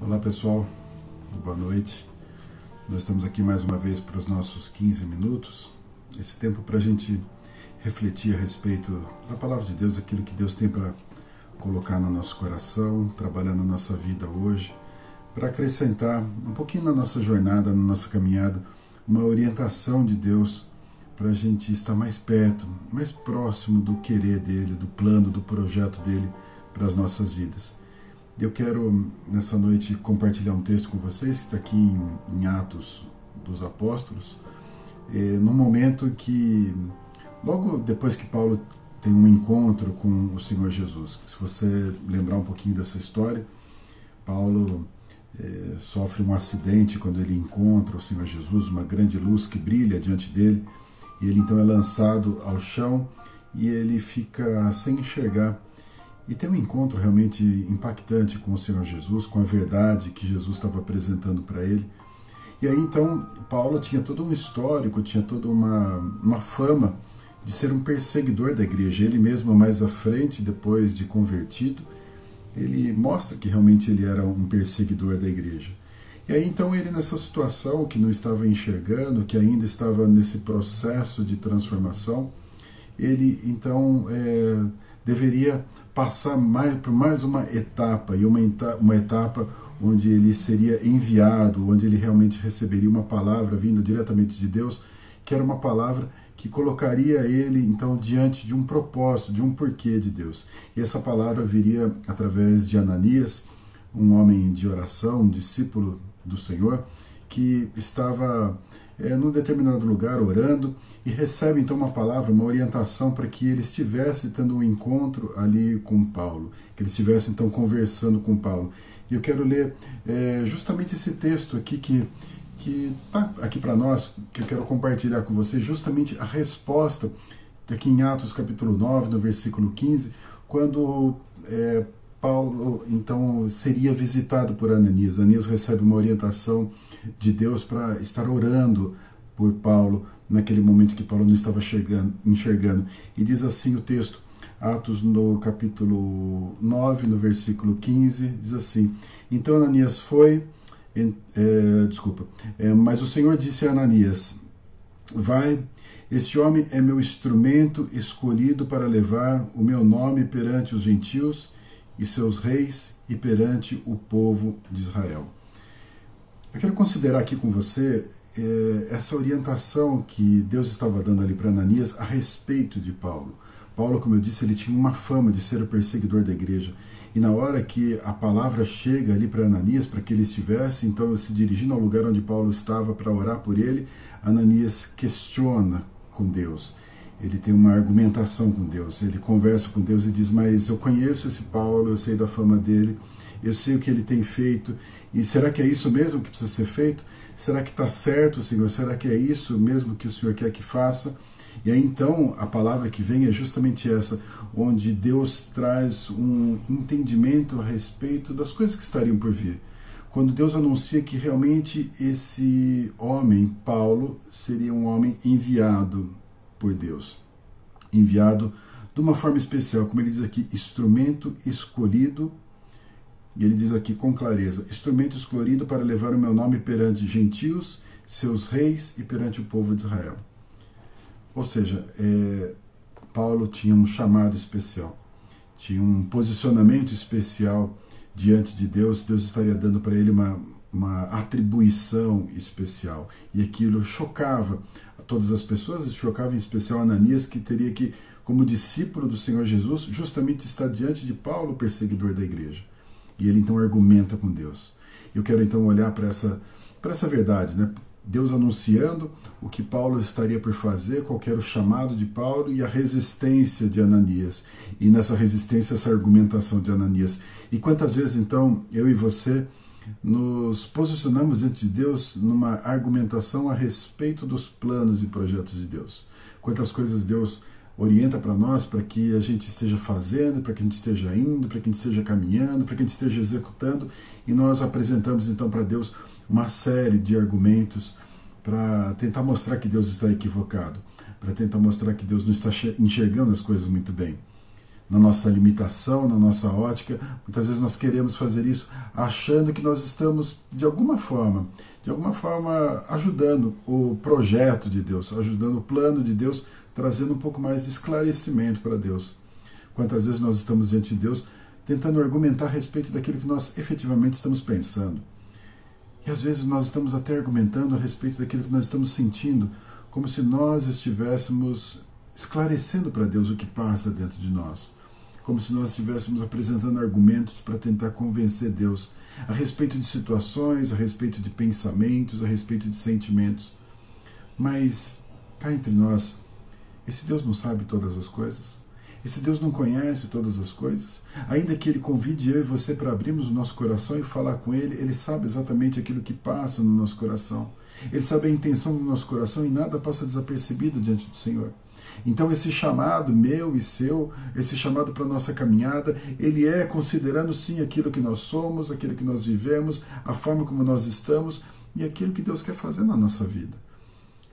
Olá pessoal, boa noite. Nós estamos aqui mais uma vez para os nossos 15 minutos. Esse tempo para a gente refletir a respeito da palavra de Deus, aquilo que Deus tem para colocar no nosso coração, trabalhar na nossa vida hoje, para acrescentar um pouquinho na nossa jornada, na nossa caminhada, uma orientação de Deus para a gente estar mais perto, mais próximo do querer dele, do plano, do projeto dele para as nossas vidas. Eu quero nessa noite compartilhar um texto com vocês que está aqui em, em Atos dos Apóstolos, no momento que, logo depois que Paulo tem um encontro com o Senhor Jesus. Se você lembrar um pouquinho dessa história, Paulo eh, sofre um acidente quando ele encontra o Senhor Jesus, uma grande luz que brilha diante dele, e ele então é lançado ao chão e ele fica sem enxergar e tem um encontro realmente impactante com o Senhor Jesus, com a verdade que Jesus estava apresentando para ele. E aí então Paulo tinha todo um histórico, tinha toda uma, uma fama de ser um perseguidor da igreja. Ele mesmo mais à frente, depois de convertido, ele mostra que realmente ele era um perseguidor da igreja. E aí então ele nessa situação que não estava enxergando, que ainda estava nesse processo de transformação, ele então é, deveria passar mais, por mais uma etapa, e uma, uma etapa onde ele seria enviado, onde ele realmente receberia uma palavra vinda diretamente de Deus, que era uma palavra que colocaria ele então diante de um propósito, de um porquê de Deus. E essa palavra viria através de Ananias, um homem de oração, um discípulo do Senhor, que estava é, num determinado lugar orando e recebe então uma palavra, uma orientação para que ele estivesse tendo um encontro ali com Paulo, que ele estivesse então conversando com Paulo. E eu quero ler é, justamente esse texto aqui que que está aqui para nós, que eu quero compartilhar com vocês, justamente a resposta aqui em Atos capítulo 9, no versículo 15, quando é, Paulo então seria visitado por Ananias. Ananias recebe uma orientação de Deus para estar orando por Paulo naquele momento que Paulo não estava chegando, enxergando. E diz assim o texto, Atos no capítulo 9, no versículo 15, diz assim: Então Ananias foi, é, desculpa, é, mas o Senhor disse a Ananias: Vai, este homem é meu instrumento escolhido para levar o meu nome perante os gentios e seus reis e perante o povo de Israel. Eu quero considerar aqui com você é, essa orientação que Deus estava dando ali para Ananias a respeito de Paulo. Paulo, como eu disse, ele tinha uma fama de ser o perseguidor da igreja. E na hora que a palavra chega ali para Ananias, para que ele estivesse, então se dirigindo ao lugar onde Paulo estava para orar por ele, Ananias questiona com Deus ele tem uma argumentação com Deus, ele conversa com Deus e diz: Mas eu conheço esse Paulo, eu sei da fama dele, eu sei o que ele tem feito, e será que é isso mesmo que precisa ser feito? Será que está certo, Senhor? Será que é isso mesmo que o Senhor quer que faça? E aí então a palavra que vem é justamente essa, onde Deus traz um entendimento a respeito das coisas que estariam por vir. Quando Deus anuncia que realmente esse homem, Paulo, seria um homem enviado por Deus, enviado de uma forma especial, como ele diz aqui, instrumento escolhido, e ele diz aqui com clareza: instrumento escolhido para levar o meu nome perante gentios, seus reis e perante o povo de Israel. Ou seja, é, Paulo tinha um chamado especial, tinha um posicionamento especial diante de Deus, Deus estaria dando para ele uma, uma atribuição especial. E aquilo chocava todas as pessoas, chocava em especial Ananias, que teria que, como discípulo do Senhor Jesus, justamente estar diante de Paulo, perseguidor da igreja. E ele então argumenta com Deus. Eu quero então olhar para essa, essa verdade, né? Deus anunciando o que Paulo estaria por fazer, qual era o chamado de Paulo e a resistência de Ananias. E nessa resistência, essa argumentação de Ananias. E quantas vezes então eu e você nos posicionamos diante de Deus numa argumentação a respeito dos planos e projetos de Deus. Quantas coisas Deus orienta para nós para que a gente esteja fazendo, para que a gente esteja indo, para que a gente esteja caminhando, para que a gente esteja executando, e nós apresentamos então para Deus uma série de argumentos para tentar mostrar que Deus está equivocado, para tentar mostrar que Deus não está enxergando as coisas muito bem. Na nossa limitação, na nossa ótica. Muitas vezes nós queremos fazer isso achando que nós estamos, de alguma forma, de alguma forma, ajudando o projeto de Deus, ajudando o plano de Deus, trazendo um pouco mais de esclarecimento para Deus. Quantas vezes nós estamos diante de Deus tentando argumentar a respeito daquilo que nós efetivamente estamos pensando. E às vezes nós estamos até argumentando a respeito daquilo que nós estamos sentindo, como se nós estivéssemos esclarecendo para Deus o que passa dentro de nós como se nós estivéssemos apresentando argumentos para tentar convencer Deus a respeito de situações, a respeito de pensamentos, a respeito de sentimentos. Mas cá entre nós, esse Deus não sabe todas as coisas? Esse Deus não conhece todas as coisas? Ainda que Ele convide eu e você para abrirmos o nosso coração e falar com Ele, Ele sabe exatamente aquilo que passa no nosso coração. Ele sabe a intenção do nosso coração e nada passa desapercebido diante do Senhor. Então, esse chamado meu e seu, esse chamado para nossa caminhada, ele é considerando sim aquilo que nós somos, aquilo que nós vivemos, a forma como nós estamos e aquilo que Deus quer fazer na nossa vida.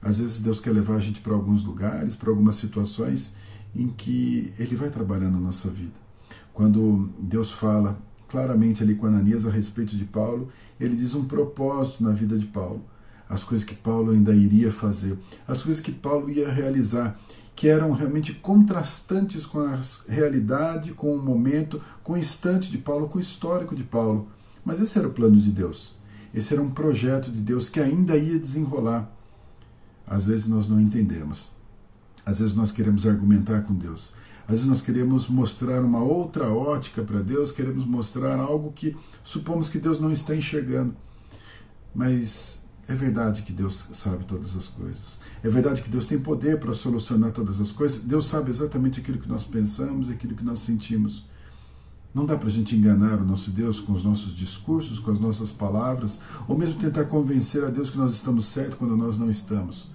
Às vezes, Deus quer levar a gente para alguns lugares, para algumas situações em que Ele vai trabalhar na nossa vida. Quando Deus fala claramente ali com Ananias a respeito de Paulo, ele diz um propósito na vida de Paulo as coisas que Paulo ainda iria fazer, as coisas que Paulo ia realizar, que eram realmente contrastantes com a realidade, com o momento, com o instante de Paulo, com o histórico de Paulo. Mas esse era o plano de Deus. Esse era um projeto de Deus que ainda ia desenrolar. Às vezes nós não entendemos. Às vezes nós queremos argumentar com Deus. Às vezes nós queremos mostrar uma outra ótica para Deus, queremos mostrar algo que supomos que Deus não está enxergando. Mas é verdade que Deus sabe todas as coisas. É verdade que Deus tem poder para solucionar todas as coisas. Deus sabe exatamente aquilo que nós pensamos, aquilo que nós sentimos. Não dá para a gente enganar o nosso Deus com os nossos discursos, com as nossas palavras, ou mesmo tentar convencer a Deus que nós estamos certos quando nós não estamos.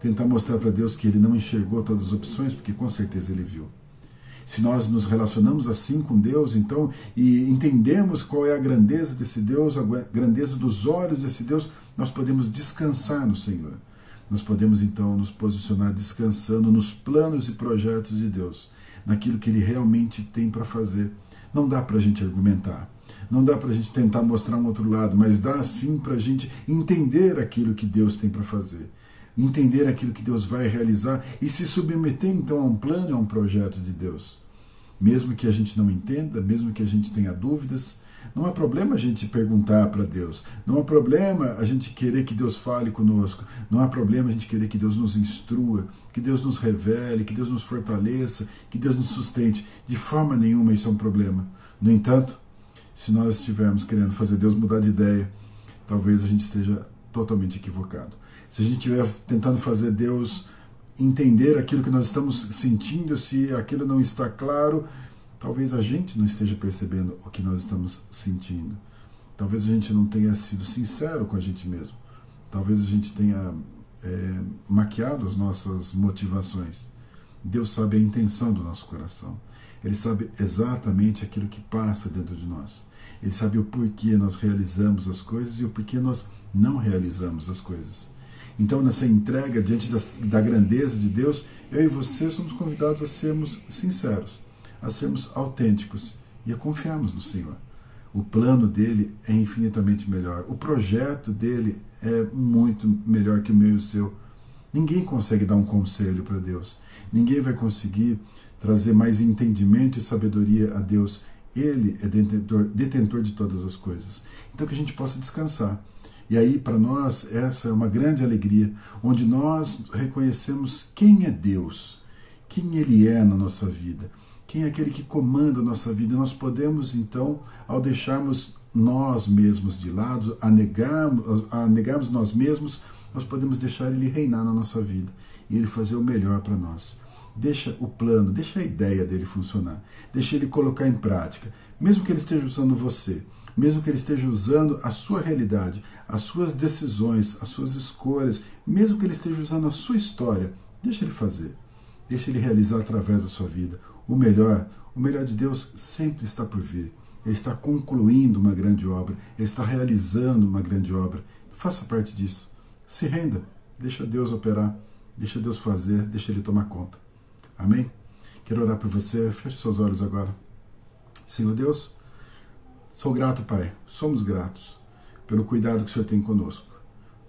Tentar mostrar para Deus que Ele não enxergou todas as opções, porque com certeza Ele viu. Se nós nos relacionamos assim com Deus, então, e entendemos qual é a grandeza desse Deus, a grandeza dos olhos desse Deus, nós podemos descansar no Senhor. Nós podemos então nos posicionar descansando nos planos e projetos de Deus, naquilo que Ele realmente tem para fazer. Não dá para a gente argumentar, não dá para a gente tentar mostrar um outro lado, mas dá sim para a gente entender aquilo que Deus tem para fazer, entender aquilo que Deus vai realizar e se submeter então a um plano, a um projeto de Deus. Mesmo que a gente não entenda, mesmo que a gente tenha dúvidas, não há problema a gente perguntar para Deus. Não há problema a gente querer que Deus fale conosco. Não há problema a gente querer que Deus nos instrua, que Deus nos revele, que Deus nos fortaleça, que Deus nos sustente. De forma nenhuma isso é um problema. No entanto, se nós estivermos querendo fazer Deus mudar de ideia, talvez a gente esteja totalmente equivocado. Se a gente estiver tentando fazer Deus entender aquilo que nós estamos sentindo, se aquilo não está claro, Talvez a gente não esteja percebendo o que nós estamos sentindo. Talvez a gente não tenha sido sincero com a gente mesmo. Talvez a gente tenha é, maquiado as nossas motivações. Deus sabe a intenção do nosso coração. Ele sabe exatamente aquilo que passa dentro de nós. Ele sabe o porquê nós realizamos as coisas e o porquê nós não realizamos as coisas. Então, nessa entrega diante da, da grandeza de Deus, eu e você somos convidados a sermos sinceros a sermos autênticos e a confiarmos no Senhor. O plano dele é infinitamente melhor. O projeto dele é muito melhor que o meu e o seu. Ninguém consegue dar um conselho para Deus. Ninguém vai conseguir trazer mais entendimento e sabedoria a Deus. Ele é detentor, detentor de todas as coisas. Então que a gente possa descansar. E aí, para nós, essa é uma grande alegria, onde nós reconhecemos quem é Deus, quem Ele é na nossa vida quem é aquele que comanda a nossa vida. Nós podemos, então, ao deixarmos nós mesmos de lado, a negarmos, a negarmos nós mesmos, nós podemos deixar Ele reinar na nossa vida e Ele fazer o melhor para nós. Deixa o plano, deixa a ideia dele funcionar, deixa Ele colocar em prática. Mesmo que Ele esteja usando você, mesmo que Ele esteja usando a sua realidade, as suas decisões, as suas escolhas, mesmo que Ele esteja usando a sua história, deixa Ele fazer. Deixa Ele realizar através da sua vida o melhor, o melhor de Deus sempre está por vir. Ele está concluindo uma grande obra, ele está realizando uma grande obra. Faça parte disso. Se renda, deixa Deus operar, deixa Deus fazer, deixa Ele tomar conta. Amém? Quero orar por você. Feche seus olhos agora. Senhor Deus, sou grato, Pai. Somos gratos pelo cuidado que o Senhor tem conosco.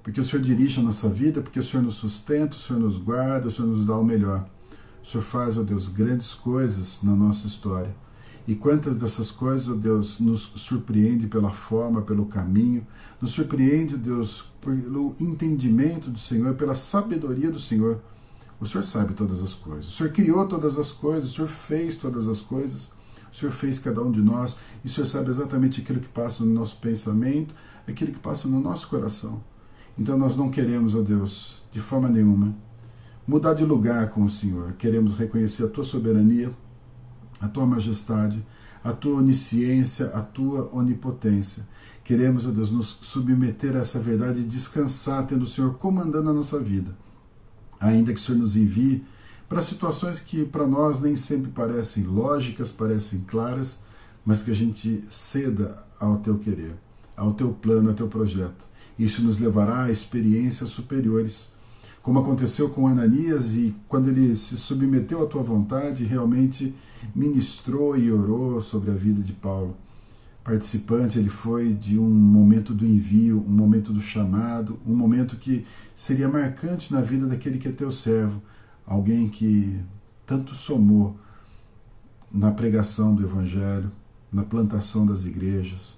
Porque o Senhor dirige a nossa vida, porque o Senhor nos sustenta, o Senhor nos guarda, o Senhor nos dá o melhor. O Senhor faz, ó Deus, grandes coisas na nossa história. E quantas dessas coisas, ó Deus, nos surpreende pela forma, pelo caminho, nos surpreende, ó Deus, pelo entendimento do Senhor, pela sabedoria do Senhor. O Senhor sabe todas as coisas. O Senhor criou todas as coisas, o Senhor fez todas as coisas. O Senhor fez cada um de nós e o Senhor sabe exatamente aquilo que passa no nosso pensamento, aquilo que passa no nosso coração. Então nós não queremos, ó Deus, de forma nenhuma, mudar de lugar com o Senhor. Queremos reconhecer a tua soberania, a tua majestade, a tua onisciência, a tua onipotência. Queremos, ó Deus, nos submeter a essa verdade e descansar, tendo o Senhor comandando a nossa vida. Ainda que o Senhor nos envie para situações que para nós nem sempre parecem lógicas, parecem claras, mas que a gente ceda ao teu querer, ao teu plano, ao teu projeto. Isso nos levará a experiências superiores, como aconteceu com Ananias e quando ele se submeteu à tua vontade, realmente ministrou e orou sobre a vida de Paulo. Participante, ele foi de um momento do envio, um momento do chamado, um momento que seria marcante na vida daquele que é teu servo, alguém que tanto somou na pregação do Evangelho, na plantação das igrejas,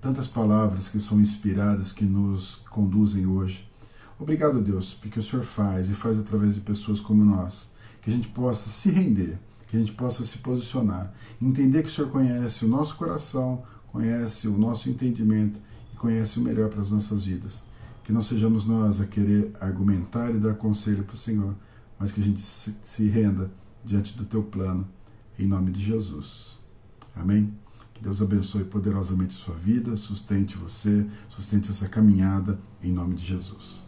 tantas palavras que são inspiradas, que nos conduzem hoje. Obrigado, Deus, porque o Senhor faz e faz através de pessoas como nós, que a gente possa se render, que a gente possa se posicionar, entender que o Senhor conhece o nosso coração, conhece o nosso entendimento e conhece o melhor para as nossas vidas. Que não sejamos nós a querer argumentar e dar conselho para o Senhor, mas que a gente se renda diante do teu plano, em nome de Jesus. Amém? Que Deus abençoe poderosamente a sua vida, sustente você, sustente essa caminhada, em nome de Jesus.